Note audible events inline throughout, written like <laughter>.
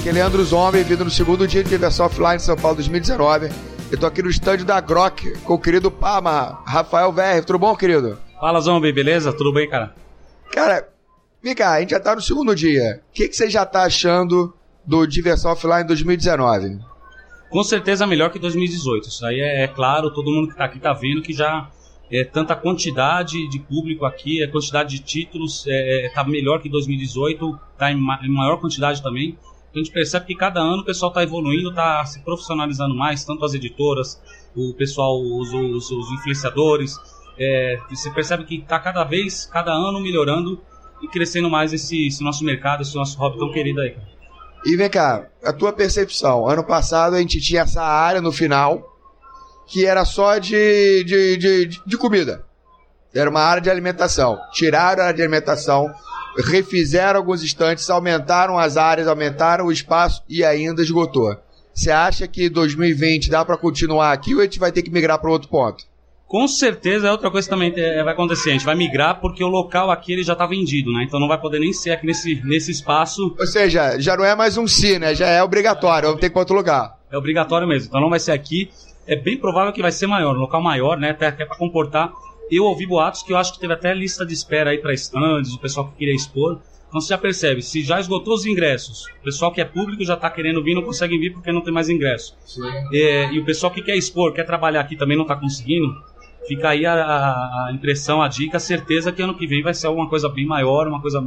aqui é Leandro Zombie, vindo no segundo dia de diversão offline em São Paulo 2019. Eu tô aqui no estande da Grok com o querido Pama, Rafael VR. Tudo bom, querido? Fala, Zombie, beleza? Tudo bem, cara? Cara, vem cá, a gente já tá no segundo dia. O que, que você já tá achando do Diversão Offline 2019? Com certeza melhor que 2018. Isso aí é, é claro, todo mundo que tá aqui tá vendo que já é tanta quantidade de público aqui, a quantidade de títulos é, é tá melhor que 2018, tá em, ma em maior quantidade também. A gente percebe que cada ano o pessoal está evoluindo, está se profissionalizando mais, tanto as editoras, o pessoal, os, os, os influenciadores. É, você percebe que está cada vez, cada ano melhorando e crescendo mais esse, esse, nosso mercado, esse nosso hobby tão querido aí. E vem cá, a tua percepção. Ano passado a gente tinha essa área no final que era só de, de, de, de comida. Era uma área de alimentação. Tiraram a área de alimentação, refizeram alguns instantes, aumentaram as áreas, aumentaram o espaço e ainda esgotou. Você acha que 2020 dá para continuar aqui ou a gente vai ter que migrar para outro ponto? Com certeza é outra coisa que também é, vai acontecer. A gente vai migrar porque o local aqui ele já está vendido, né? Então não vai poder nem ser aqui nesse, nesse espaço. Ou seja, já não é mais um si, né? Já é obrigatório, vamos ter que ir outro lugar. É obrigatório mesmo. Então não vai ser aqui. É bem provável que vai ser maior, um local maior, né? Até, até para comportar eu ouvi boatos que eu acho que teve até lista de espera aí para stands, o pessoal que queria expor. Então você já percebe, se já esgotou os ingressos, o pessoal que é público já está querendo vir, não consegue vir porque não tem mais ingresso. É, e o pessoal que quer expor, quer trabalhar aqui também não está conseguindo, fica aí a, a, impressão, a dica, a certeza que ano que vem vai ser alguma coisa bem maior, uma coisa.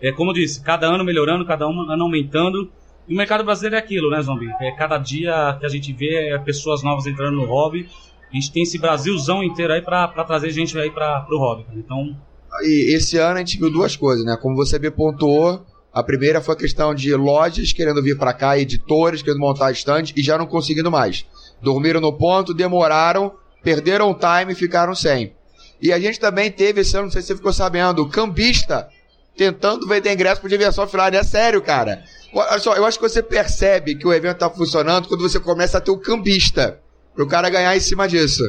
É, como eu disse, cada ano melhorando, cada ano aumentando. E o mercado brasileiro é aquilo, né, Zombie? É, cada dia que a gente vê é pessoas novas entrando no hobby a gente tem esse Brasilzão inteiro aí para trazer gente aí para o hobby. Então. E esse ano a gente viu duas coisas, né? Como você me pontuou, a primeira foi a questão de lojas querendo vir para cá, editores querendo montar stand e já não conseguindo mais. Dormiram no ponto, demoraram, perderam o time e ficaram sem. E a gente também teve esse ano, não sei se você ficou sabendo, o cambista tentando vender ingresso para diversão offline. É sério, cara. Olha só, eu acho que você percebe que o evento está funcionando quando você começa a ter o cambista pro cara ganhar em cima disso.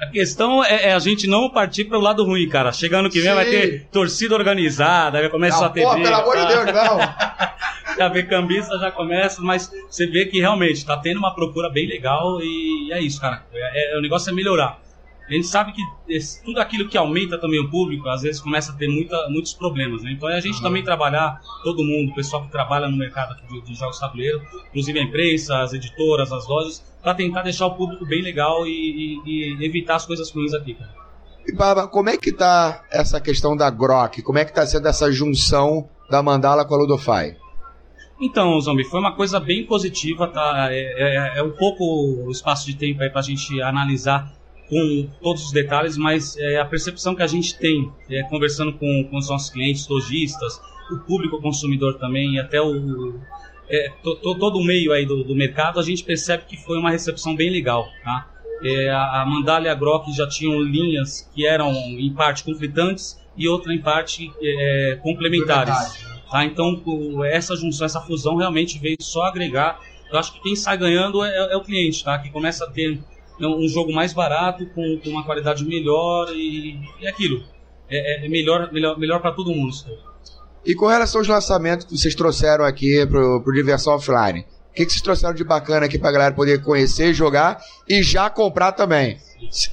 A questão é, é, a gente não partir para o lado ruim, cara. Chegando que vem Sim. vai ter torcida organizada, vai começar a ter. Pô, pelo amor de Deus, não! <laughs> já vê cambista, já começa, mas você vê que realmente está tendo uma procura bem legal e é isso, cara. É, é, o negócio é melhorar. A gente sabe que esse, tudo aquilo que aumenta também o público, às vezes começa a ter muita, muitos problemas, né? Então é a gente uhum. também trabalhar, todo mundo, o pessoal que trabalha no mercado de, de jogos tabuleiro, inclusive a imprensa, as editoras, as lojas, para tentar deixar o público bem legal e, e, e evitar as coisas ruins aqui, cara. E Baba, como é que tá essa questão da Grok? Como é que tá sendo essa junção da Mandala com a Ludofy? Então, Zombie, foi uma coisa bem positiva, tá? É, é, é um pouco o espaço de tempo aí pra gente analisar com todos os detalhes, mas é, a percepção que a gente tem é, conversando com, com os nossos clientes, lojistas, o público consumidor também, e até o, é, to, to, todo o meio aí do, do, mercado, a gente percebe que foi uma recepção bem legal, tá? É, a, a Mandala e a Grok já tinham linhas que eram em parte conflitantes e outra em parte é, complementares. Tá? Então, essa junção, essa fusão realmente veio só agregar. Eu acho que quem sai ganhando é, é o cliente, tá? Que começa a ter um jogo mais barato, com, com uma qualidade melhor e, e aquilo. É, é, melhor, melhor, melhor para todo mundo. E com relação aos lançamentos que vocês trouxeram aqui pro, pro Diversão Offline, o que, que vocês trouxeram de bacana aqui pra galera poder conhecer, jogar e já comprar também?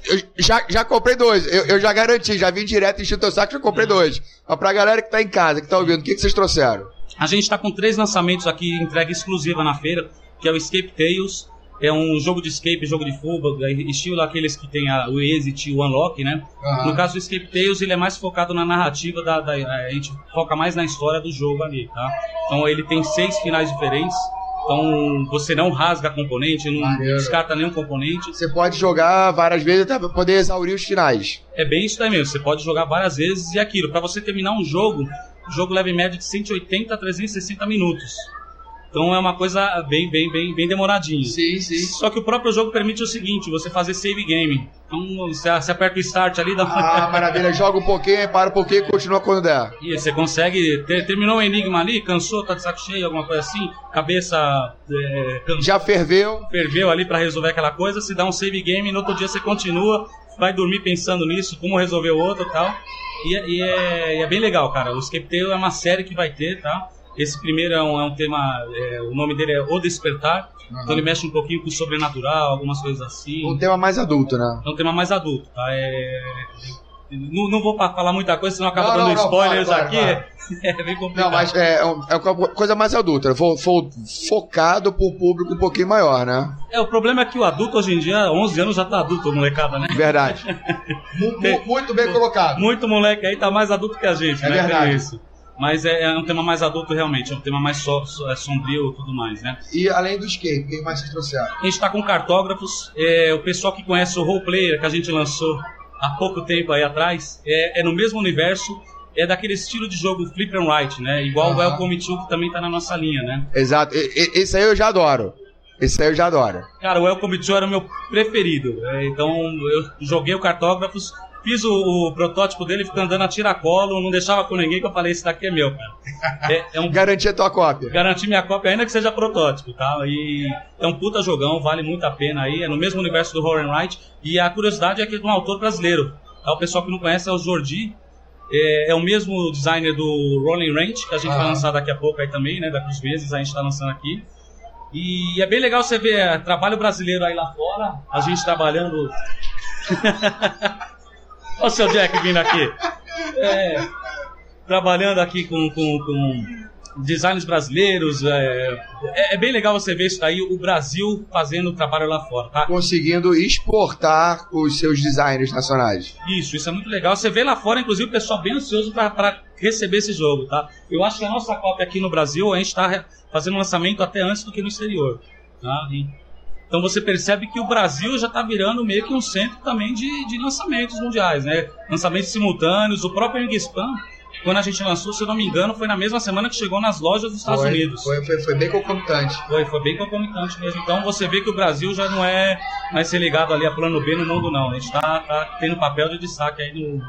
Eu já, já comprei dois, eu, eu já garanti, já vim direto em o Saco já comprei uhum. dois. Mas pra galera que tá em casa, que tá ouvindo, o que, que vocês trouxeram? A gente tá com três lançamentos aqui, entrega exclusiva na feira, que é o Escape Tales, é um jogo de escape, jogo de fuga, estilo aqueles que tem a, o exit e o unlock, né? Uhum. No caso do Escape Tales, ele é mais focado na narrativa, da, da, a gente foca mais na história do jogo ali, tá? Então ele tem seis finais diferentes, então você não rasga componente, não Maneiro. descarta nenhum componente. Você pode jogar várias vezes até poder exaurir os finais. É bem isso daí mesmo, você pode jogar várias vezes e aquilo. Para você terminar um jogo, o jogo leva em média de 180 a 360 minutos. Então é uma coisa bem, bem, bem, bem demoradinha. Sim, sim. Só que o próprio jogo permite o seguinte, você fazer save game. Então você, você aperta o start ali, dá Ah, maravilha, joga um pouquinho, para um pouquinho e continua quando der. E você consegue. Ter, terminou o enigma ali, cansou, tá de saco cheio, alguma coisa assim, cabeça. É, Já ferveu. Ferveu ali para resolver aquela coisa, se dá um save game e no outro dia você continua, vai dormir pensando nisso, como resolver o outro e tal. E, e, é, e é bem legal, cara. O Escape Tale é uma série que vai ter, tá? Esse primeiro é um, é um tema, é, o nome dele é O Despertar. Uhum. Então ele mexe um pouquinho com o sobrenatural, algumas coisas assim. Um tema mais adulto, né? É um tema mais adulto, tá? É, não, não, vou falar muita coisa, senão acaba não, dando não, spoilers aqui. <laughs> é bem complicado. Não, mas é, é, é uma coisa mais adulta. Fo, fo, focado pro público um pouquinho maior, né? É, o problema é que o adulto hoje em dia, 11 anos já tá adulto, molecada, né? Verdade. <laughs> muito bem colocado. Muito moleque aí tá mais adulto que a gente, é né? Verdade. isso. Mas é, é, um tema mais adulto realmente, é um tema mais so, so, é sombrio e tudo mais, né? E além do skate, o que mais vocês trouxeram? A gente tá com cartógrafos, é, o pessoal que conhece o Role Player que a gente lançou há pouco tempo aí atrás, é, é no mesmo universo, é daquele estilo de jogo flip and write, né? Igual uhum. o Welcome to, que também tá na nossa linha, né? Exato. E, e, esse aí eu já adoro. Esse aí eu já adoro. Cara, o Welcome to era o meu preferido. É, então eu joguei o Cartógrafos, fiz o, o, protótipo dele, ficando andando a tiracolo, não deixava com ninguém que eu falei, esse daqui é meu, cara. É, é um... Garantir a tua cópia. Garantir minha cópia, ainda que seja protótipo, tá? E é um puta jogão, vale muito a pena aí, é no mesmo universo do Horror and Write, e a curiosidade é que é de um autor brasileiro. Tá? O pessoal que não conhece é o Jordi, é, é, o mesmo designer do Rolling Range, que a gente vai lançar daqui a pouco aí também, né? Daqui uns meses a gente está lançando aqui. E é bem legal você ver é, trabalho brasileiro aí lá fora, a gente trabalhando. <laughs> Olha o seu Jack vindo aqui. É, trabalhando aqui com, com, com designs brasileiros. É, é, é, bem legal você ver isso daí, o Brasil fazendo o trabalho lá fora, tá? Conseguindo exportar os seus designers nacionais. Isso, isso é muito legal. Você vê lá fora, inclusive, o pessoal bem ansioso para receber esse jogo, tá? Eu acho que a nossa cópia aqui no Brasil, a gente está fazendo lançamento até antes do que no exterior, tá? E, então você percebe que o Brasil já está virando meio que um centro também de, de lançamentos mundiais, né? Lançamentos simultâneos, o próprio Ingispan quando a gente lançou, se eu não me engano, foi na mesma semana que chegou nas lojas dos Estados foi, Unidos. Foi, foi, foi, bem concomitante. Foi, foi bem concomitante mesmo. Então você vê que o Brasil já não é mais ser ligado ali a plano B no mundo, não. A gente está tá tendo papel de destaque aí no,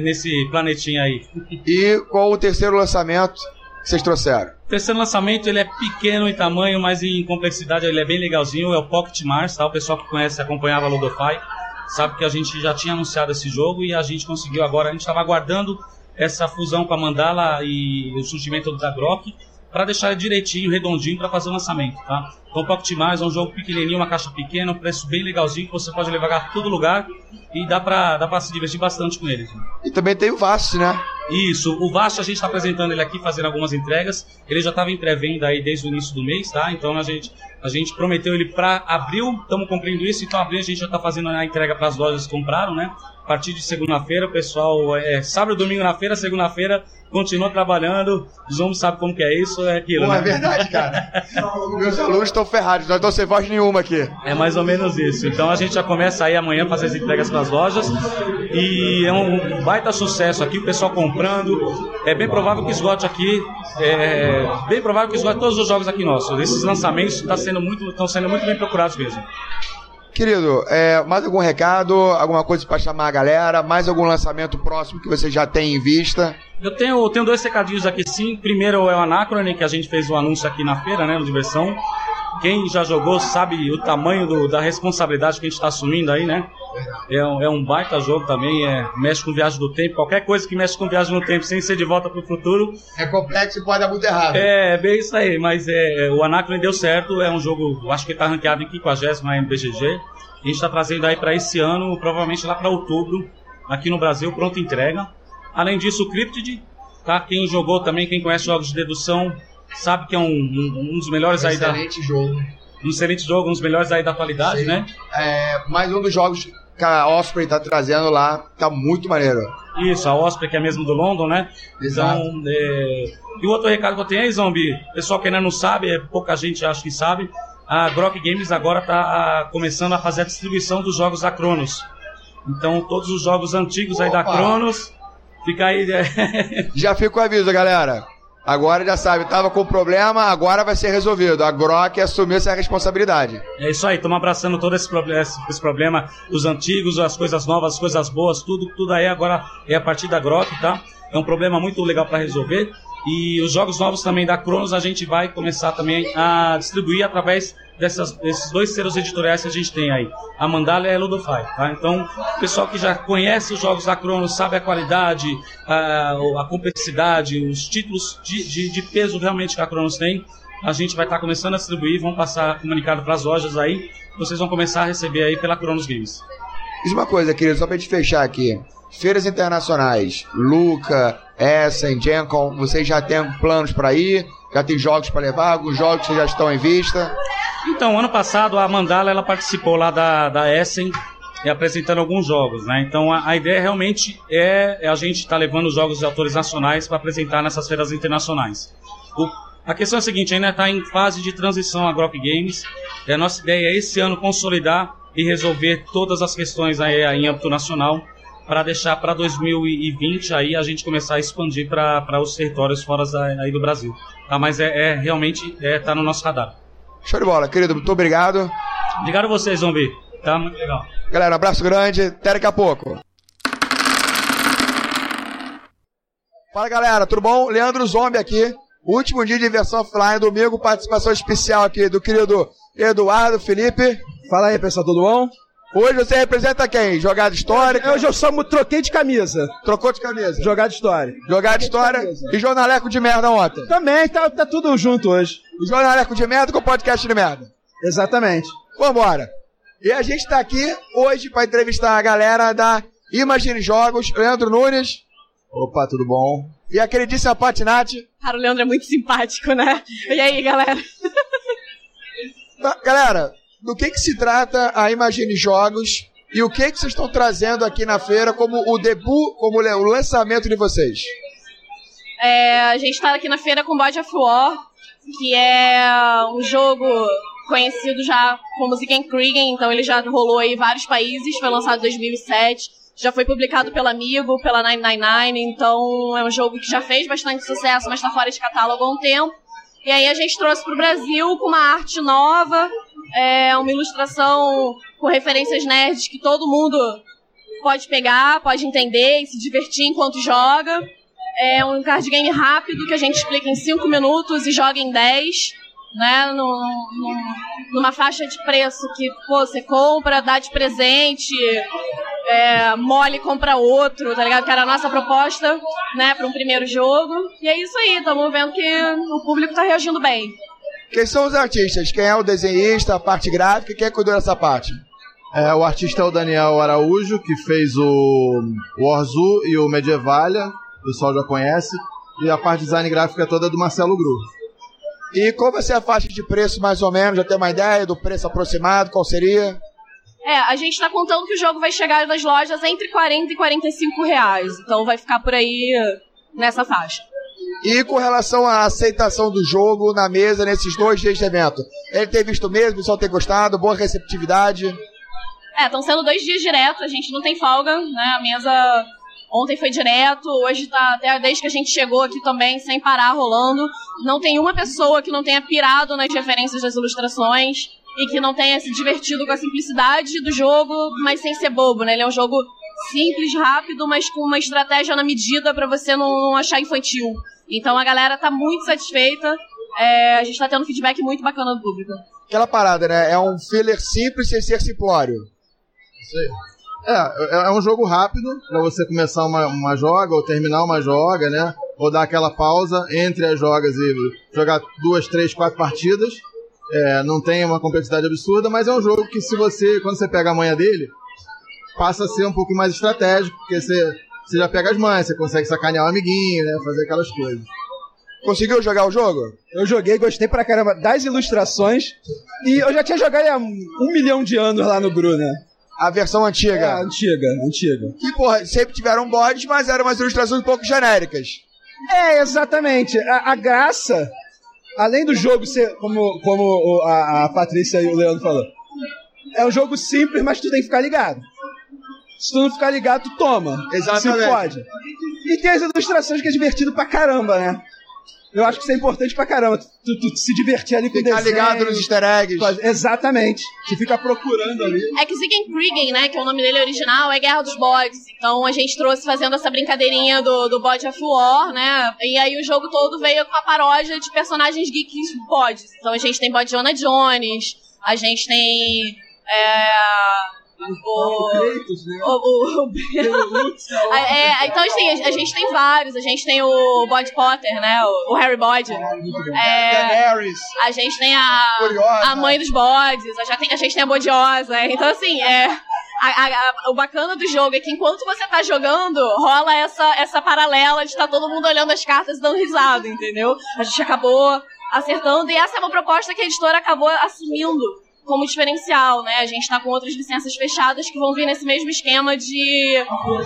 nesse planetinha aí. E qual o terceiro lançamento que vocês trouxeram? O terceiro lançamento ele é pequeno em tamanho, mas em complexidade ele é bem legalzinho. É o Pocket Mars, tá? O pessoal que conhece, acompanhava a Ludofy, sabe que a gente já tinha anunciado esse jogo e a gente conseguiu agora. A gente estava aguardando essa fusão com a Mandala e o surgimento da Grok para deixar direitinho, redondinho para fazer o lançamento, tá? Então, Pocket Mais é um jogo pequenininho, uma caixa pequena, um preço bem legalzinho que você pode levar para todo lugar e dá para dá para se divertir bastante com ele. E também tem o Vast, né? Isso, o Vast a gente está apresentando ele aqui, fazendo algumas entregas. Ele já estava em pré-venda aí desde o início do mês, tá? Então a gente a gente prometeu ele para abril, estamos cumprindo isso, então abril a gente já está fazendo a entrega para as lojas que compraram, né? A partir de segunda-feira, o pessoal, é, sábado, domingo na feira, segunda-feira, continua trabalhando. Os homens sabem como que é isso, é aquilo. Pô, né? é verdade, cara. <laughs> Meus alunos estão ferrados, não estão sem voz nenhuma aqui. É mais ou menos isso. Então a gente já começa aí amanhã a fazer as entregas para as lojas. E é um baita sucesso aqui, o pessoal comprando. É bem provável que esgote aqui. É bem provável que esgote todos os jogos aqui nossos. Esses lançamentos estão tá sendo muito, estão sendo muito bem procurados mesmo. Querido, é, mais algum recado, alguma coisa para chamar a galera, mais algum lançamento próximo que você já tem em vista? Eu tenho, tenho dois recadinhos aqui sim. Primeiro é o Anacrone, que a gente fez o um anúncio aqui na feira, né, no Diversão. Quem já jogou sabe o tamanho do, da responsabilidade que a gente está assumindo aí, né? É um, é um baita jogo também, é, mexe com viagem do tempo. Qualquer coisa que mexe com viagem no tempo sem ser de volta para o futuro. É complexo e pode dar muito errado. É, é bem isso aí, mas é, é o Anacron deu certo. É um jogo, acho que está ranqueado em 50 na BGG. A gente está trazendo aí para esse ano, provavelmente lá para outubro, aqui no Brasil, pronta entrega. Além disso, o Cryptid, tá? Quem jogou também, quem conhece jogos de dedução, sabe que é um, um, um dos melhores um aí da. Excelente jogo. Um excelente jogo, um dos melhores aí da atualidade, Sim. né? É, mais um dos jogos que a Osprey tá trazendo lá, tá muito maneiro. Isso, a Osprey que é mesmo do London, né? Exato. Então, é... E o outro recado que eu tenho aí, Zombie, pessoal que ainda não sabe, é, pouca gente acha que sabe, a Grok Games agora está começando a fazer a distribuição dos jogos da Cronos. Então, todos os jogos antigos Opa. aí da Cronos, fica aí... <laughs> Já fica o aviso, galera. Agora já sabe, tava com problema, agora vai ser resolvido. A Grok assumiu essa responsabilidade. É isso aí, estamos abraçando todo esse, problema, esse problema, os antigos, as coisas novas, as coisas boas, tudo, tudo aí agora é a partir da Grok, tá? É um problema muito legal para resolver. E os jogos novos também da Cronos a gente vai começar também a distribuir através dessas, desses dois selos editoriais que a gente tem aí, a Mandala e a Ludofy. Tá? Então, o pessoal que já conhece os jogos da Cronos, sabe a qualidade, a, a complexidade, os títulos de, de, de peso realmente que a Cronos tem, a gente vai estar tá começando a distribuir, vão passar comunicado para as lojas aí, vocês vão começar a receber aí pela Cronos Games. Diz uma coisa, querido, só pra gente fechar aqui. Feiras internacionais, Luca, Essen, Gencom, vocês já têm planos para ir? Já tem jogos para levar? Alguns jogos que já estão em vista? Então, ano passado a Mandala ela participou lá da, da Essen e apresentando alguns jogos, né? Então a, a ideia realmente é, é a gente estar tá levando os jogos de autores nacionais para apresentar nessas feiras internacionais. O, a questão é a seguinte, ainda está em fase de transição a Grok Games. E a nossa ideia é esse ano consolidar e resolver todas as questões aí, em âmbito nacional para deixar para 2020 aí a gente começar a expandir para os territórios fora aí do Brasil. Tá? Mas é, é realmente é, tá no nosso radar. Show de bola, querido. Muito obrigado. Obrigado a vocês, Zombi. Tá muito legal. Galera, um abraço grande. Até daqui a pouco. Fala, galera. Tudo bom? Leandro Zombi aqui. Último dia de versão offline, domingo, participação especial aqui do querido Eduardo Felipe. Fala aí, pessoal, tudo bom? Hoje você representa quem? Jogada histórica? Hoje eu só troquei de camisa. Trocou de camisa? Jogada história. Jogada história e jornaleco de merda ontem? Também, tá, tá tudo junto hoje. O jornaleco de merda com o podcast de merda. Exatamente. Vambora. E a gente tá aqui hoje para entrevistar a galera da Imagine Jogos, Leandro Nunes. Opa, tudo bom? E a queridíssima Patinati. Cara, o Leandro é muito simpático, né? E aí, galera? Galera, do que, que se trata a Imagine Jogos e o que, que vocês estão trazendo aqui na feira como o debut, como o lançamento de vocês? É, a gente está aqui na feira com Body of War, que é um jogo conhecido já como Zigen Kriegen, então ele já rolou em vários países, foi lançado em 2007, já foi publicado pela Amigo, pela 999, então é um jogo que já fez bastante sucesso, mas está fora de catálogo há um tempo. E aí a gente trouxe para o Brasil com uma arte nova, é uma ilustração com referências nerds que todo mundo pode pegar, pode entender e se divertir enquanto joga. É um card game rápido que a gente explica em 5 minutos e joga em 10, né? numa faixa de preço que pô, você compra, dá de presente, é, mole compra outro, tá ligado? Que era a nossa proposta, né, para um primeiro jogo. E é isso aí, estamos vendo que o público está reagindo bem. Quem são os artistas? Quem é o desenhista, a parte gráfica? Quem é cuidou dessa parte? É, o artista é o Daniel Araújo, que fez o, o Orzu e o Medievalia, o pessoal já conhece. E a parte de design gráfica é toda do Marcelo Gru. E qual vai ser a faixa de preço, mais ou menos? Já tem uma ideia do preço aproximado? Qual seria? É, a gente está contando que o jogo vai chegar nas lojas entre 40 e 45 reais. Então vai ficar por aí nessa faixa. E com relação à aceitação do jogo na mesa nesses dois dias de evento, ele tem visto mesmo, o pessoal tem gostado, boa receptividade? É, estão sendo dois dias direto, a gente não tem folga, né? A mesa ontem foi direto, hoje tá até desde que a gente chegou aqui também, sem parar rolando. Não tem uma pessoa que não tenha pirado nas referências das ilustrações e que não tenha se divertido com a simplicidade do jogo, mas sem ser bobo, né? Ele é um jogo simples, rápido, mas com uma estratégia na medida para você não achar infantil. Então a galera tá muito satisfeita. É, a gente tá tendo um feedback muito bacana do público. Aquela parada, né? É um filler simples sem ser simplório. Isso aí. É, é, é um jogo rápido para você começar uma, uma joga ou terminar uma joga, né? Ou dar aquela pausa entre as jogas e jogar duas, três, quatro partidas. É, não tem uma complexidade absurda, mas é um jogo que se você, quando você pega a manha dele, passa a ser um pouco mais estratégico, porque você, você já pega as manhas, você consegue sacanear o amiguinho, né? Fazer aquelas coisas. Conseguiu jogar o jogo? Eu joguei, gostei pra caramba das ilustrações. E eu já tinha jogado há um milhão de anos lá no Gru, né? A versão antiga? É, antiga, antiga. Que, porra, sempre tiveram bodes, mas eram umas ilustrações um pouco genéricas. É, exatamente. A, a graça além do jogo ser, como, como a, a Patrícia e o Leandro falou, é um jogo simples, mas tu tem que ficar ligado. Se tu não ficar ligado, tu toma. Exatamente. Se pode. E tem as ilustrações que é divertido pra caramba, né? Eu acho que isso é importante pra caramba. Tu, tu, tu se divertir ali com o desenho. ligado nos easter eggs. Exatamente. Tu fica procurando ali. É que Ziggin Kriegen, né, que é o nome dele original, é Guerra dos Bodes. Então a gente trouxe fazendo essa brincadeirinha do, do Bode of War, né? E aí o jogo todo veio com a paródia de personagens geeks bodes. Então a gente tem Bode Jonah Jones, A gente tem. É, o, o, o, é, <laughs> então assim, a, gente tem vários. A gente tem o Bod Potter, né? O, o Harry Bod. É, a gente tem a, a mãe dos bodes. A, já tem, a gente tem a Bodiosa. Então assim, é. A, a, o bacana do jogo é que enquanto você tá jogando, rola essa, essa paralela de estar tá todo mundo olhando as cartas e dando risada, entendeu? A gente acabou acertando, e essa é uma proposta que a editora acabou assumindo como diferencial, né? A gente está com outras licenças fechadas que vão vir nesse mesmo esquema de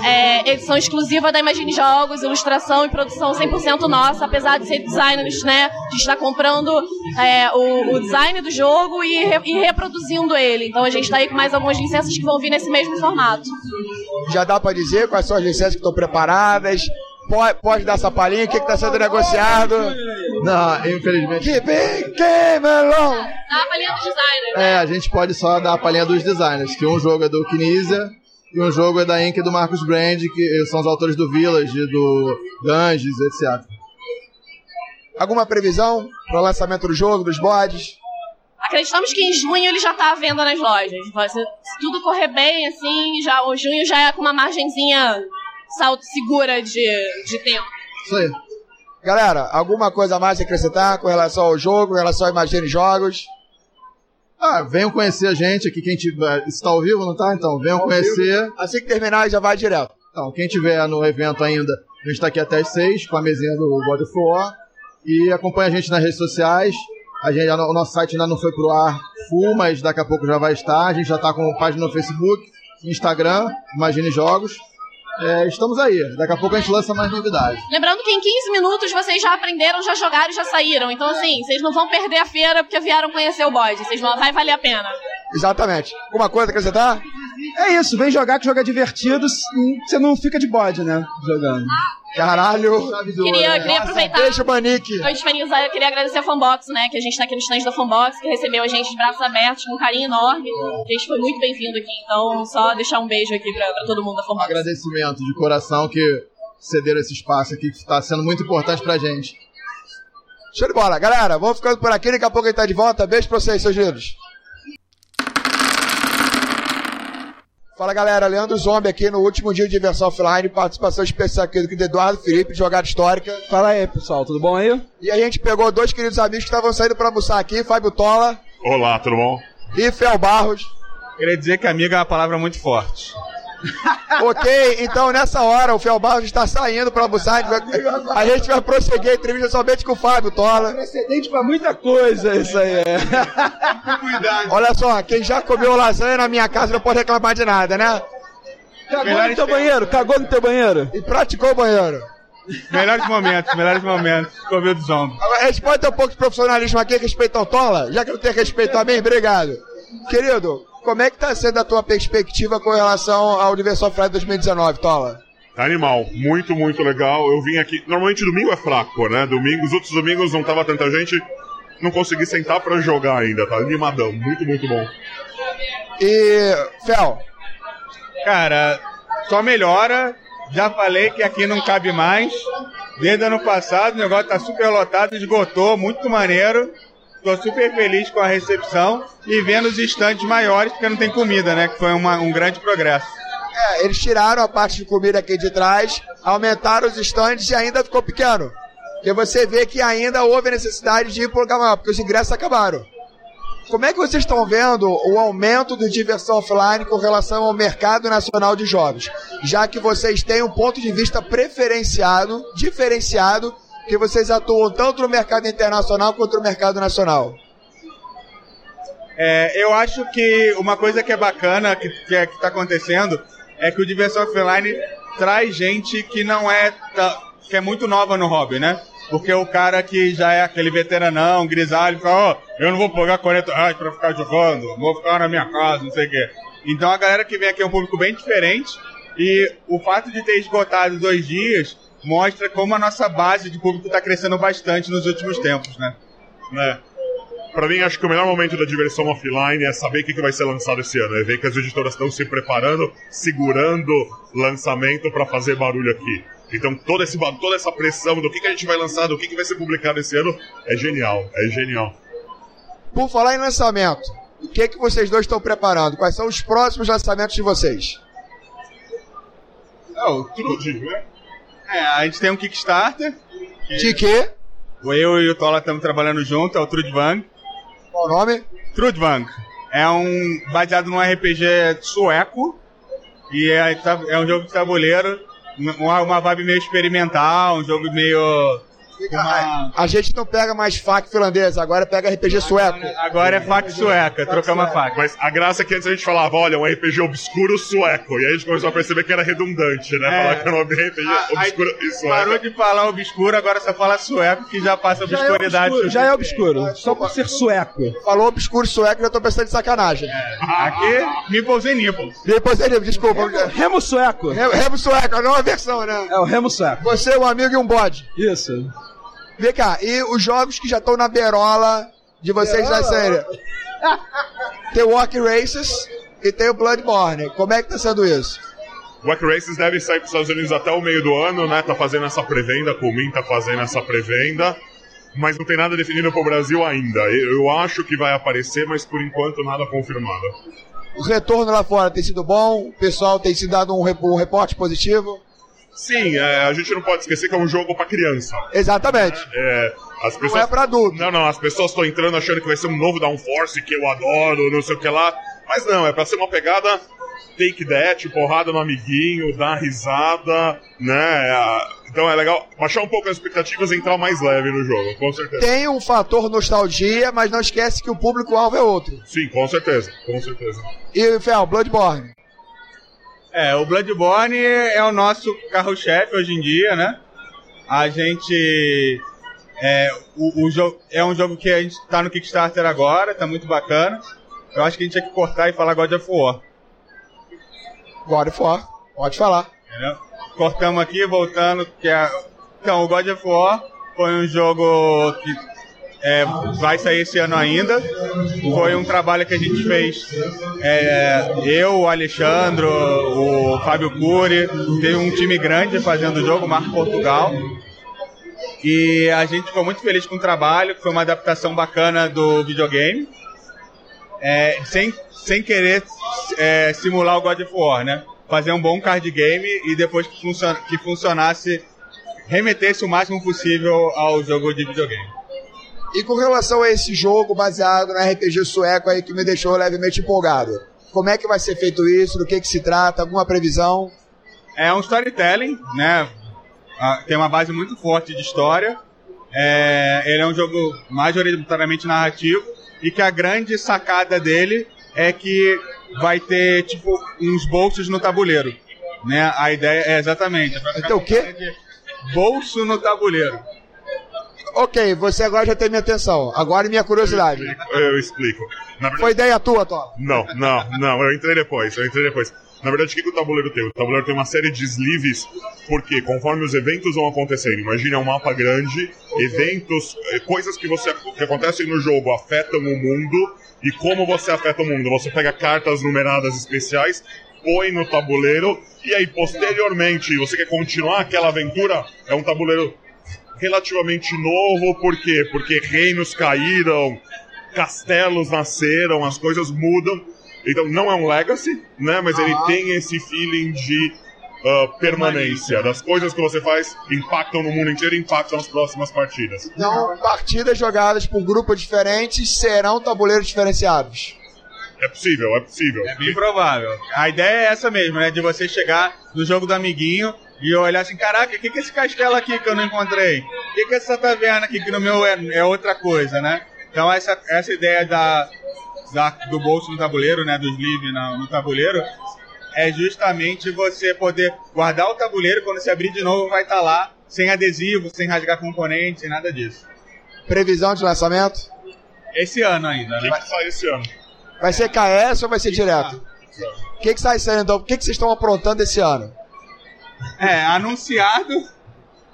é, edição exclusiva da Imagine Jogos, ilustração e produção 100% nossa, apesar de ser designers, né? A gente está comprando é, o, o, design do jogo e, re, e, reproduzindo ele. Então a gente está aí com mais algumas licenças que vão vir nesse mesmo formato. Já dá para dizer quais são as licenças que estão preparadas? Pode, pode dar essa palhinha? O que está sendo negociado? Não, infelizmente. Que bem, que melão! Dá a palhinha dos designers. É, a gente pode só dar a palhinha dos designers, que um jogo é do Kinesia e um jogo é da Inc. do Marcos Brand, que são os autores do Village, do Ganges, etc. Alguma previsão para o lançamento do jogo, dos bodes? Acreditamos que em junho ele já está à venda nas lojas. Se tudo correr bem, assim, já, o junho já é com uma margenzinha salto segura de, de tempo. Isso aí. Galera, alguma coisa mais a acrescentar com relação ao jogo, com relação a Imagine Jogos? Ah, venham conhecer a gente aqui, quem tiver. Está ao vivo, não tá? Então, venham conhecer. Assim que terminar, já vai direto. Então, quem tiver no evento ainda, a gente está aqui até as seis, com a mesinha do God of War. E acompanha a gente nas redes sociais. A gente, o nosso site ainda não foi pro ar full, mas daqui a pouco já vai estar. A gente já está com página no Facebook, Instagram, Imagine Jogos. É, estamos aí. Daqui a pouco a gente lança mais novidades. Lembrando que em 15 minutos vocês já aprenderam, já jogaram e já saíram. Então, assim, vocês não vão perder a feira porque vieram conhecer o bode. Vocês vão, vai valer a pena. Exatamente. Alguma coisa que você tá? É isso, vem jogar que jogo é divertido, você não fica de bode, né? Jogando. Caralho! Queria, queria aproveitar. Deixa o Manique. Antes de finalizar, eu queria agradecer a Fanbox, né? Que a gente tá aqui no stand da Fanbox, que recebeu a gente de braços abertos, com um carinho enorme. A gente foi muito bem-vindo aqui, então só deixar um beijo aqui pra, pra todo mundo da Fanbox. Agradecimento de coração que cederam esse espaço aqui, que está sendo muito importante pra gente. Show de bola. Galera, vamos ficando por aqui, daqui a pouco a gente tá de volta. Beijo pra vocês, seus lindos. Fala galera, Leandro Zombie aqui no último dia de diversão offline, participação especial aqui do Eduardo Felipe, de jogada histórica. Fala aí pessoal, tudo bom aí? E a gente pegou dois queridos amigos que estavam saindo para almoçar aqui, Fábio Tola. Olá, tudo bom? E Fel Barros. Queria dizer que amigo é uma palavra muito forte. <laughs> ok, então nessa hora o Fel Barros está saindo para almoçar. A gente vai prosseguir a entrevista somente com o Fábio Tola. Precedente para muita coisa isso aí. É. Olha só, quem já comeu lasanha na minha casa não pode reclamar de nada, né? Cagou melhores no teu banheiro, cagou no teu banheiro. E praticou o banheiro. Melhores momentos, melhores momentos. Covid dos ombros. A gente pode ter um pouco de profissionalismo aqui, respeito ao Tola? Já que não tem respeito a mim, obrigado. Querido, como é que tá sendo a tua perspectiva com relação ao Universal Friday 2019, Tola? Tá animal, muito, muito legal. Eu vim aqui. Normalmente domingo é fraco, né? Domingo, os outros domingos não tava tanta gente. Não consegui sentar para jogar ainda, tá animadão. Muito, muito bom. E. Fel? Cara, só melhora. Já falei que aqui não cabe mais. Desde ano passado, o negócio tá super lotado, esgotou, muito maneiro. Estou super feliz com a recepção e vendo os estantes maiores, porque não tem comida, né? Que foi uma, um grande progresso. É, eles tiraram a parte de comida aqui de trás, aumentaram os estantes e ainda ficou pequeno. Porque você vê que ainda houve necessidade de ir para o maior, porque os ingressos acabaram. Como é que vocês estão vendo o aumento do diversão offline com relação ao mercado nacional de jogos? Já que vocês têm um ponto de vista preferenciado, diferenciado que vocês atuam tanto no mercado internacional quanto no mercado nacional? É, eu acho que uma coisa que é bacana que está é, acontecendo é que o Diversão Offline traz gente que não é que é muito nova no hobby, né? Porque o cara que já é aquele veteranão, grisalho, fala, ó, oh, eu não vou pagar 40 reais pra ficar jogando, vou ficar na minha casa, não sei o quê. Então a galera que vem aqui é um público bem diferente e o fato de ter esgotado dois dias mostra como a nossa base de público está crescendo bastante nos últimos tempos, né? né? Para mim, acho que o melhor momento da diversão offline é saber o que, vai ser lançado esse ano. É ver que as editoras estão se preparando, segurando lançamento para fazer barulho aqui. Então, toda, esse, toda essa pressão do que, que a gente vai lançar, do que, que vai ser publicado esse ano, é genial. É genial. Por falar em lançamento, O que, que vocês dois estão preparando? Quais são os próximos lançamentos de vocês? Oh, tudo, né? É, a gente tem um Kickstarter. De quê? Eu e o Tola estamos trabalhando junto, é o Trudvang. Qual o nome? Trudvang. É um baseado num RPG sueco. E é, é um jogo de tabuleiro, uma, uma vibe meio experimental, um jogo meio uma... A gente não pega mais fac finlandesa, agora pega RPG sueco. Agora é fac sueca, trocamos a fac. Mas a graça é que antes a gente falava, olha, um RPG obscuro sueco. E aí a gente começou a perceber que era redundante, né? É. Falar que era um RPG ah, obscuro e sueco. Parou de falar obscuro, agora só fala sueco, que já passa já obscuridade. É obscuro, já é obscuro, só por ser sueco. Falou obscuro sueco, já tô pensando em sacanagem. É. Aqui, Nipples e Nipples. Nipples e Nipples, desculpa. Remo, remo sueco. Remo, remo sueco, a nova versão, né? É o remo sueco. Você, um amigo e um bode. Isso. Vem cá, e os jogos que já estão na berola de vocês na série? tem o Walk Races e tem o Bloodborne. Como é que tá sendo isso? Walk Races deve sair para os Estados Unidos até o meio do ano, né? Tá fazendo essa pré-venda, Comin tá fazendo essa pré-venda, mas não tem nada definido para o Brasil ainda. Eu acho que vai aparecer, mas por enquanto nada confirmado. O retorno lá fora tem sido bom? O pessoal tem se dado um, um reporte positivo? Sim, é, a gente não pode esquecer que é um jogo para criança. Exatamente. É, as pessoas... Não é para adulto. Não, não, as pessoas estão entrando achando que vai ser um novo Downforce que eu adoro, não sei o que lá. Mas não, é para ser uma pegada take that, porrada no amiguinho, dar risada, né? É, então é legal baixar um pouco as expectativas e entrar mais leve no jogo, com certeza. Tem um fator nostalgia, mas não esquece que o público-alvo é outro. Sim, com certeza, com certeza. E, Fel, Bloodborne? É, o Bloodborne é o nosso carro-chefe hoje em dia, né? A gente. É, o, o jogo, é um jogo que a gente tá no Kickstarter agora, tá muito bacana. Eu acho que a gente tinha que cortar e falar God of War. God of War, pode falar. Entendeu? Cortamos aqui, voltando, que é. Então, o God of War foi um jogo que é, vai sair esse ano ainda. Foi um trabalho que a gente fez, é, eu, o Alexandre, o Fábio Cury, tem um time grande fazendo o jogo, Marco Portugal. E a gente ficou muito feliz com o trabalho, foi uma adaptação bacana do videogame, é, sem, sem querer é, simular o God of War, né? Fazer um bom card game e depois que, funcion que funcionasse, remetesse o máximo possível ao jogo de videogame. E com relação a esse jogo baseado no RPG sueco aí que me deixou levemente empolgado, como é que vai ser feito isso? Do que, que se trata? Alguma previsão? É um storytelling, né? Ah, tem uma base muito forte de história. É, ele é um jogo majoritariamente narrativo e que a grande sacada dele é que vai ter tipo uns bolsos no tabuleiro, né? A ideia é exatamente. Então o quê? Bolso no tabuleiro. Ok, você agora já tem minha atenção. Agora minha curiosidade. Eu explico. Eu explico. Verdade... Foi ideia tua, Tom? Não, não, não. Eu entrei depois. Eu entrei depois. Na verdade, o que, que o tabuleiro tem? O tabuleiro tem uma série de sleeves, porque conforme os eventos vão acontecendo, imagine é um mapa grande, eventos, eh, coisas que, você, que acontecem no jogo afetam o mundo, e como você afeta o mundo? Você pega cartas numeradas especiais, põe no tabuleiro, e aí posteriormente você quer continuar aquela aventura, é um tabuleiro relativamente novo, por quê? Porque reinos caíram, castelos nasceram, as coisas mudam. Então não é um legacy, né? Mas ele tem esse feeling de uh, permanência. Das coisas que você faz impactam no mundo inteiro e impactam nas próximas partidas. Então, partidas jogadas por grupos diferentes serão tabuleiros diferenciados. É possível, é possível. É bem provável. A ideia é essa mesmo, né? De você chegar no jogo do amiguinho e olhar assim, caraca, o que, que é esse castelo aqui que eu não encontrei? O que, que é essa taverna aqui que no meu é, é outra coisa, né? Então essa, essa ideia da, da, do bolso no tabuleiro, né? Do sleeve no, no tabuleiro, é justamente você poder guardar o tabuleiro quando se abrir de novo vai estar tá lá, sem adesivo, sem rasgar componentes, sem nada disso. Previsão de lançamento? Esse ano ainda, né? O que, que sai esse ano? Vai ser KS ou vai ser direto? O que, que sai saindo? Então? O que, que vocês estão aprontando esse ano? É, anunciado.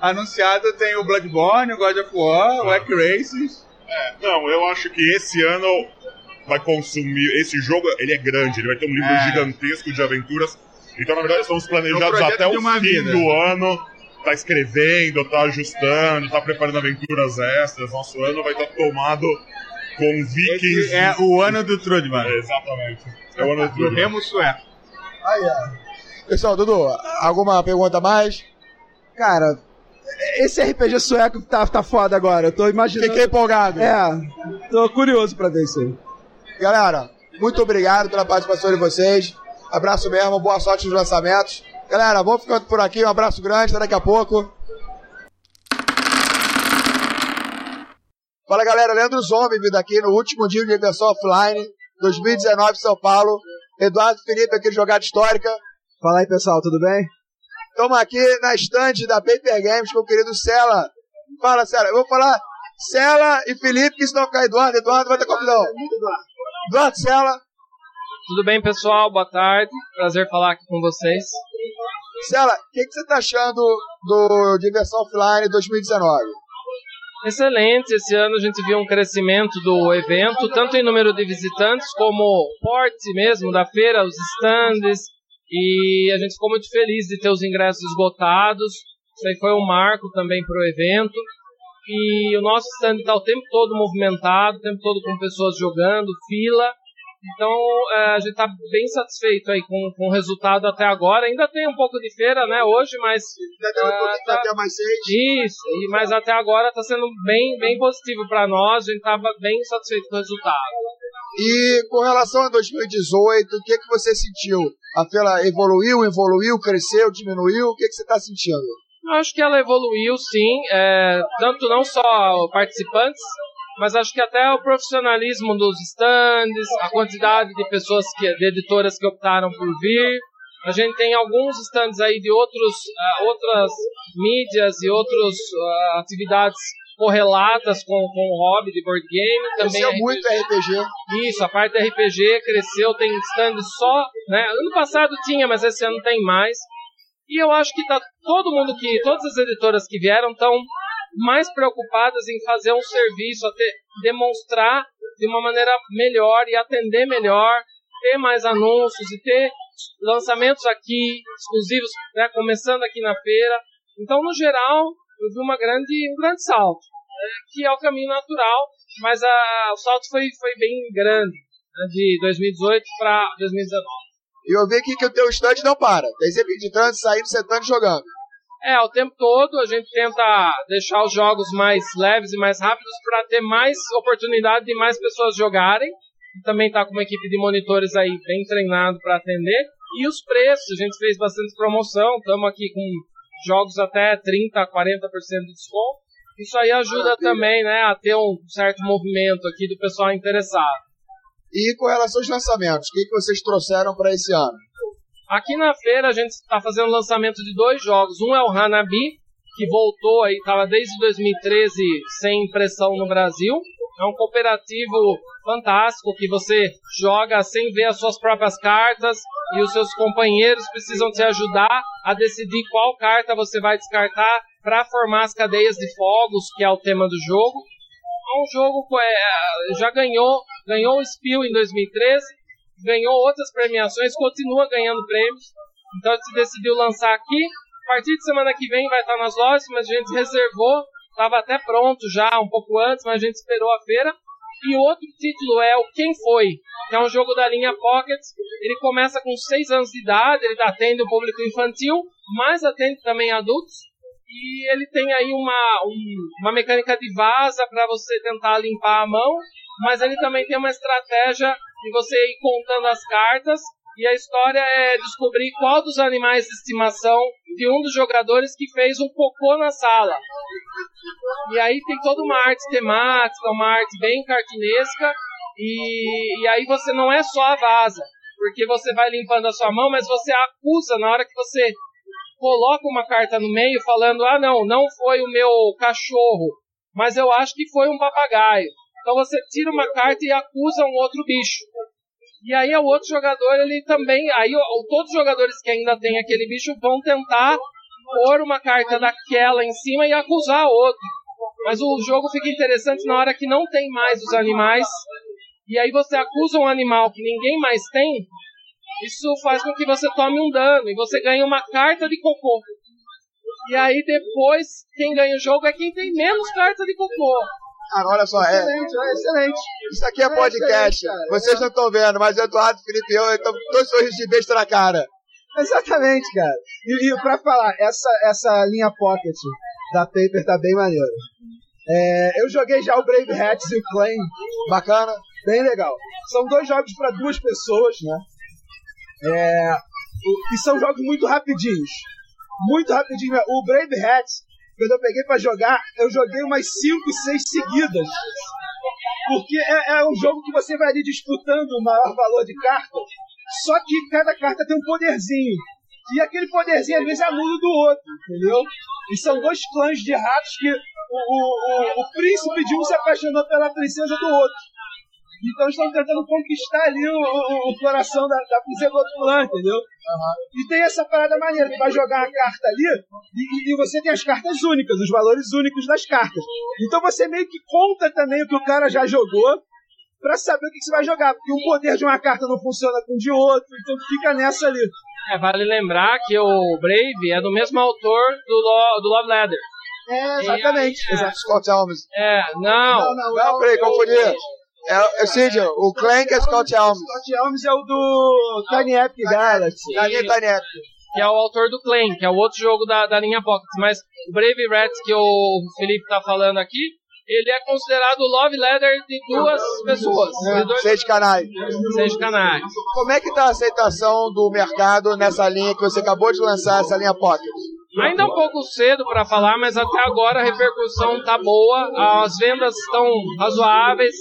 Anunciado tem o Bloodborne, o God of War, o Hack Races. É, não, eu acho que esse ano vai consumir. Esse jogo, ele é grande, ele vai ter um livro é. gigantesco de aventuras. Então, na verdade, estamos planejados é até o fim vida. do ano. Tá escrevendo, tá ajustando, tá preparando aventuras extras. Nosso ano vai estar tomado com vikings. Esse é o ano do Trudman. É, exatamente. É o ano do <laughs> Trudman. Remo sueco. Aí, ó. Pessoal, Dudu, alguma pergunta a mais? Cara, esse RPG sueco tá, tá foda agora. Eu tô imaginando. Fiquei empolgado. É, tô curioso pra ver isso aí. Galera, muito obrigado pela participação de vocês. Abraço mesmo, boa sorte nos lançamentos. Galera, vamos ficando por aqui. Um abraço grande, até daqui a pouco. Fala galera, Leandro Zombie vindo aqui no último dia de Diversão Offline 2019 São Paulo. Eduardo Felipe aqui de Jogada Histórica. Fala aí, pessoal, tudo bem? Estamos aqui na estande da Paper Games com o querido Sela. Fala, Sela. Eu vou falar Sela e Felipe, que senão ficar Eduardo. Eduardo vai ter confusão. Eduardo, Sela. Tudo bem, pessoal? Boa tarde. Prazer falar aqui com vocês. Sela, o que, que você está achando do Diversão Offline 2019? Excelente. Esse ano a gente viu um crescimento do evento, tanto em número de visitantes como porte mesmo da feira, os stands. E a gente ficou muito feliz de ter os ingressos esgotados. Isso aí foi um marco também para o evento. E o nosso stand está o tempo todo movimentado, o tempo todo com pessoas jogando, fila. Então eh, a gente está bem satisfeito aí com, com o resultado até agora. Ainda tem um pouco de feira, né, hoje, mas Ainda tem um Ah, pouquinho tá. até mais seis. isso, e- mas até agora está sendo bem, bem positivo para nós, a gente estava bem satisfeito com o resultado. E com relação a 2018, o que, que você sentiu? A feira evoluiu, evoluiu, cresceu, diminuiu? O que, que você está sentindo? Eu acho que ela evoluiu sim, é, tanto não só participantes, mas acho que até o profissionalismo dos stands, a quantidade de pessoas, que, de editoras que optaram por vir. A gente tem alguns stands aí de outros, ah, outras mídias e outras ah, atividades correlatas com, com o hobby de board game. Também Cresceu RPG. muito RPG. Isso, a parte da RPG cresceu, tem stand só, né? Ano passado tinha, mas esse ano tem mais. E eu acho que tá todo mundo que, todas as editoras que vieram estão mais preocupadas em fazer um serviço, até demonstrar de uma maneira melhor e atender melhor, ter mais anúncios e ter lançamentos aqui exclusivos, né? Começando aqui na feira. Então, no geral, eu vi uma grande, um grande salto, que é o caminho natural, mas a, o salto foi, foi bem grande, né, de 2018 para 2019. E eu vi aqui que o teu stand não para. Tem sempre editando, saindo, sentando jogando. É, o tempo todo a gente tenta deixar os jogos mais leves e mais rápidos para ter mais oportunidade de mais pessoas jogarem. Também está com uma equipe de monitores aí bem treinado para atender. E os preços, a gente fez bastante promoção, estamos aqui com jogos até 30, 40% de desconto. Isso aí ajuda também, né, a ter um certo movimento aqui do pessoal interessado. E com relação aos lançamentos, o que, que vocês trouxeram para esse ano? Aqui na feira a gente está fazendo o lançamento de dois jogos. Um é o Hanabi, que voltou aí, estava desde 2013 sem impressão no Brasil. É um cooperativo fantástico que você joga sem ver as suas próprias cartas e os seus companheiros precisam te ajudar a decidir qual carta você vai descartar para formar as cadeias de fogos, que é o tema do jogo. É um jogo que é, já ganhou, ganhou o Spiel em 2013, ganhou outras premiações, continua ganhando prêmios. Então a gente decidiu lançar aqui. A partir de semana que vem vai estar nas lojas, mas a gente reservou, estava até pronto já um pouco antes, mas a gente esperou a feira. E o outro título é o Quem Foi, que é um jogo da linha Pocket. Ele começa com 6 anos de idade, ele atende o público infantil, mas atende também adultos. E ele tem aí uma, um- uma mecânica de vaza para você tentar limpar a mão, mas ele também tem uma estratégia de você ir contando as cartas. E a história é descobrir qual dos animais de estimação de um dos jogadores que fez um cocô na sala. E aí tem toda uma arte temática, uma arte bem cartunesca. E, e aí você não é só a vaza, porque você vai limpando a sua mão, mas você acusa na hora que você coloca uma carta no meio falando: ah, não, não foi o meu cachorro, mas eu acho que foi um papagaio. Então você tira uma carta e acusa um outro bicho. E aí o outro jogador, ele também. Aí o- todos os jogadores que ainda tem aquele bicho vão tentar pôr uma carta daquela em cima e acusar outro. Mas o jogo fica interessante na hora que não tem mais os animais. E aí você acusa um animal que ninguém mais tem. Isso faz com que você tome um dano e você ganha uma carta de cocô. E aí depois quem ganha o jogo é quem tem menos carta de cocô. Cara, olha só, é, Excelente, é excelente. isso aqui é É podcast. Vocês não estão vendo, mas o Eduardo, Felipe e eu estamos dois sorrisos de besta na cara. Exatamente, cara. E, e pra falar, essa, essa linha Pocket da Paper tá bem maneira. É, eu joguei já o Brave Hats e o Claim, Bacana? bem legal. São dois jogos para duas pessoas, né? É, e são jogos muito rapidinhos. Muito rapidinho. O Brave Hats, quando eu peguei pra jogar, eu joguei umas 5, 6 seguidas. Porque é, é um jogo que você vai ali disputando o maior valor de cartas, só que cada carta tem um poderzinho. E aquele poderzinho às vezes anula o do outro, entendeu? E são dois clãs de ratos que o, o, o, o príncipe de um se apaixonou pela princesa do outro. Então estão tentando conquistar ali o, o, o coração da, da do outro clã, entendeu? E tem essa parada maneira, que vai jogar a carta ali e, e você tem as cartas únicas, os valores únicos das cartas. Então você meio que conta também o que o cara já jogou pra saber o que, que você vai jogar. Porque o poder de uma carta não funciona com o de outro, então fica nessa ali. É, vale lembrar que o Brave é do mesmo autor do, Lo- do Love Letter. É, exatamente. É. Exato. Scott Helms. É, não. não, Não, peraí, confundi. É, é, Cid, o Clank é Scott Helms. Scott Helms é o do Tiny Epic Galaxy. Da linha Tanep. que é o autor do Claim, que é o outro jogo da, da linha Pocket. Mas o Brave Rats que o Felipe tá falando aqui, ele é considerado o love letter de duas pessoas, de dois, Seis canais. seis canais. Como é que tá a aceitação do mercado nessa linha que você acabou de lançar, essa linha Pocket? Ainda é um pouco cedo para falar, mas até agora a repercussão tá boa, as vendas estão razoáveis.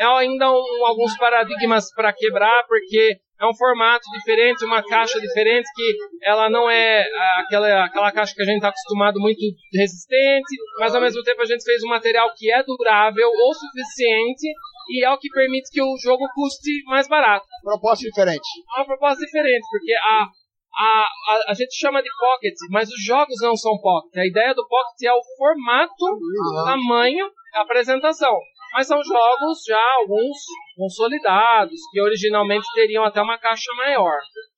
É ainda um- alguns paradigmas para quebrar, porque é um formato diferente, uma caixa diferente, que ela não é aquela, aquela caixa que a gente está acostumado muito resistente, mas ao mesmo tempo a gente fez um material que é durável o suficiente e é o que permite que o jogo custe mais barato Proposta diferente. é uma proposta diferente, porque a, a, a, a gente chama de pocket, mas os jogos não são pocket. A ideia do pocket é o formato, o tamanho, a apresentação. Mas são jogos já alguns consolidados, que originalmente teriam até uma caixa maior.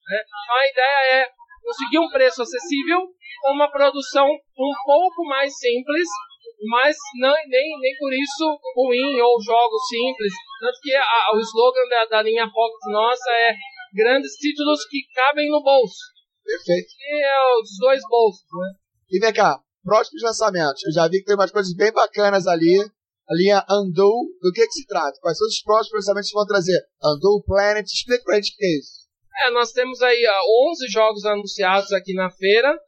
né? Então a ideia é conseguir um preço acessível com uma produção um pouco mais simples, mas não, nem, nem por isso ruim ou jogos simples. Tanto que a- o slogan da, da linha Pocket nossa é grandes títulos que cabem no bolso. Perfeito. E é os dois bolsos, né? E vem cá, próximos lançamentos. Eu já vi que tem umas coisas bem bacanas ali. A linha Undo, do que que se trata? Quais são os próximos lançamentos que vão trazer? Undo Planet, explica pra gente o que é isso. É, nós temos aí ó, 11 jogos anunciados aqui na feira.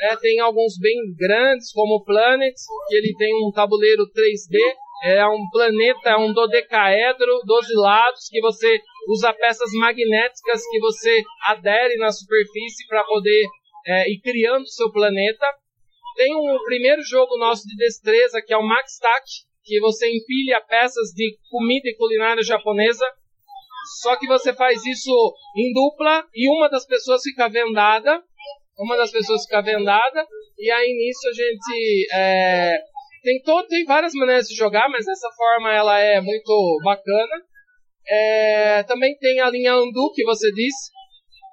É, tem alguns bem grandes, como o Planet, que ele tem um tabuleiro 3D. É um planeta, é um dodecaedro, 12 lados, que você usa peças magnéticas que você adere na superfície para poder é, ir criando o seu planeta. Tem um primeiro jogo nosso de destreza, que é o Max Stack, que você empilha peças de comida e culinária japonesa só que você faz isso em dupla e uma das pessoas fica vendada. Uma das pessoas fica vendada. E aí nisso a gente. é, tem, todo, tem várias maneiras de jogar, mas dessa forma ela é muito bacana. É, também tem a linha Andu, que você disse,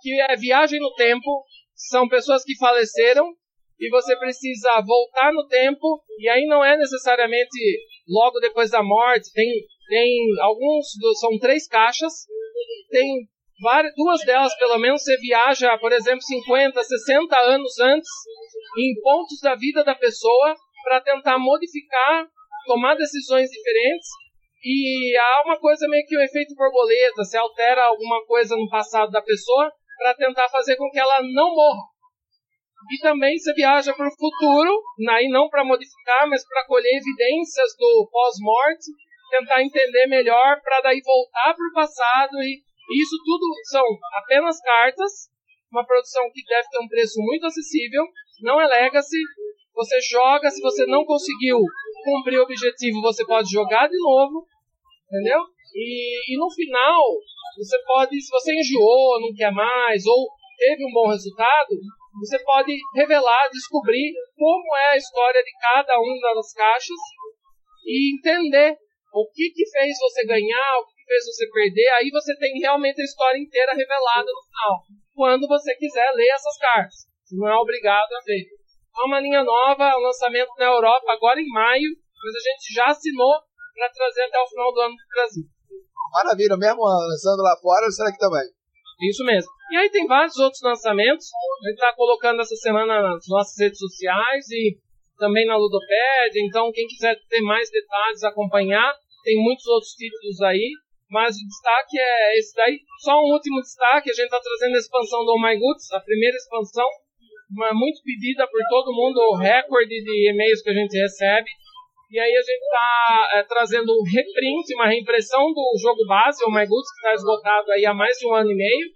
que é viagem no tempo. São pessoas que faleceram e você precisa voltar no tempo. E aí não é necessariamente logo depois da morte. Tem, tem alguns, são três caixas. Tem várias, duas delas pelo menos. Você viaja, por exemplo, 50, 60 anos antes, em pontos da vida da pessoa, para tentar modificar, tomar decisões diferentes. E há uma coisa meio que o efeito borboleta, você altera alguma coisa no passado da pessoa para tentar fazer com que ela não morra. E também você viaja para o futuro, aí não para modificar, mas para colher evidências do pós-morte, tentar entender melhor, para daí voltar para o passado. E isso tudo são apenas cartas, uma produção que deve ter um preço muito acessível, não é legacy. Você joga, se você não conseguiu cumprir o objetivo, você pode jogar de novo, entendeu? E, e no final, você pode, se você enjoou, não quer mais, ou teve um bom resultado, você pode revelar, descobrir como é a história de cada uma das caixas e entender o que, que fez você ganhar, o que que fez você perder. Aí você tem realmente a história inteira revelada no final, quando você quiser ler essas cartas. Você não é obrigado a ver. É uma linha nova, um lançamento na Europa agora em maio, mas a gente já assinou para trazer até o final do ano para o Brasil. Maravilha, mesmo lançando lá fora, será que também? Isso mesmo. E aí tem vários outros lançamentos. A gente está colocando essa semana nas nossas redes sociais e também na Ludopédia. Então, quem quiser ter mais detalhes, acompanhar, tem muitos outros títulos aí. Mas o destaque é esse daí. Só um último destaque: a gente está trazendo a expansão do Oh My Goods, a primeira expansão, muito pedida por todo mundo, o recorde de e-mails que a gente recebe. E aí a gente está é, trazendo um reprint, uma reimpressão do jogo base, o My Goods, que está esgotado aí há mais de um ano e meio,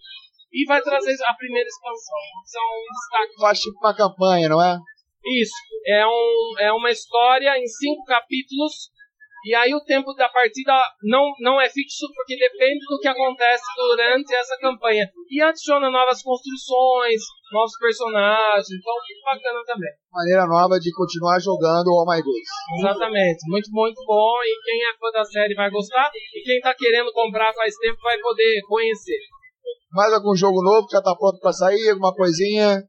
e vai trazer a primeira expansão. São um destaque. Faz tipo uma campanha, não é? Isso. É, um, é uma história em cinco capítulos e aí o tempo da partida não, não é fixo porque depende do que acontece durante essa campanha. E adiciona novas construções, novos personagens, então muito bacana também. Maneira nova de continuar jogando Oh My Goods. Exatamente, muito, muito bom. E quem é fã da série vai gostar. E quem está querendo comprar faz tempo vai poder conhecer. Mais algum jogo novo que já está pronto para sair? Alguma coisinha?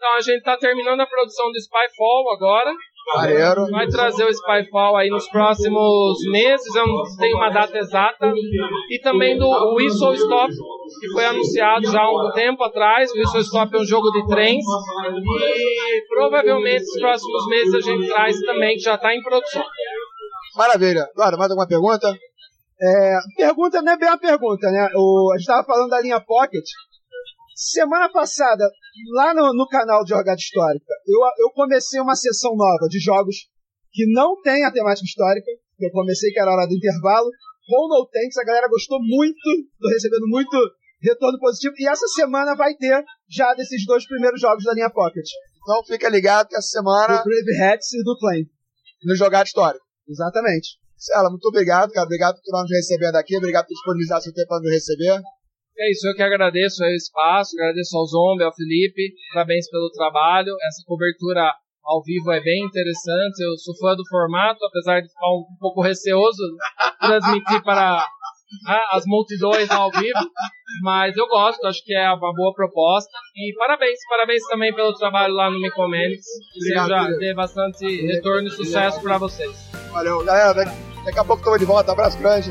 Então a gente está terminando a produção do Spyfall agora. Maneiro. Vai trazer o Spyfall aí nos próximos meses, eu não tenho uma data exata. E também do Whistle Stop, que foi anunciado já há um tempo atrás. O Whistle Stop é um jogo de trens. E provavelmente nos próximos meses a gente traz também, que já está em produção. Maravilha. Eduardo, mais alguma pergunta? É, pergunta não é bem a pergunta, né? O, a gente estava falando da linha Pocket. Semana passada, lá no, no canal de Jogada Histórica, eu, eu comecei uma sessão nova de jogos que não tem a temática histórica, que eu comecei que era a hora do intervalo. Com No Tanks, a galera gostou muito, tô recebendo muito retorno positivo, e essa semana vai ter já desses dois primeiros jogos da linha Pocket. Então fica ligado que essa semana. Do Brave Hats e do Claim. No Jogada Histórica. Exatamente. Cela, muito obrigado, cara. Obrigado por estar nos recebendo aqui. Obrigado por disponibilizar seu tempo para nos receber. É isso, eu que agradeço o espaço, agradeço ao Zombie, ao Felipe, parabéns pelo trabalho. Essa cobertura ao vivo é bem interessante. Eu sou fã do formato, apesar de ficar um, pouco receoso transmitir para né, as multidões ao vivo, mas eu gosto, acho que é uma boa proposta. E parabéns, parabéns também pelo trabalho lá no Micomanics. Que seja dê bastante retorno e sucesso para vocês. Valeu, galera. Daqui a pouco estamos de volta. Abraço grande.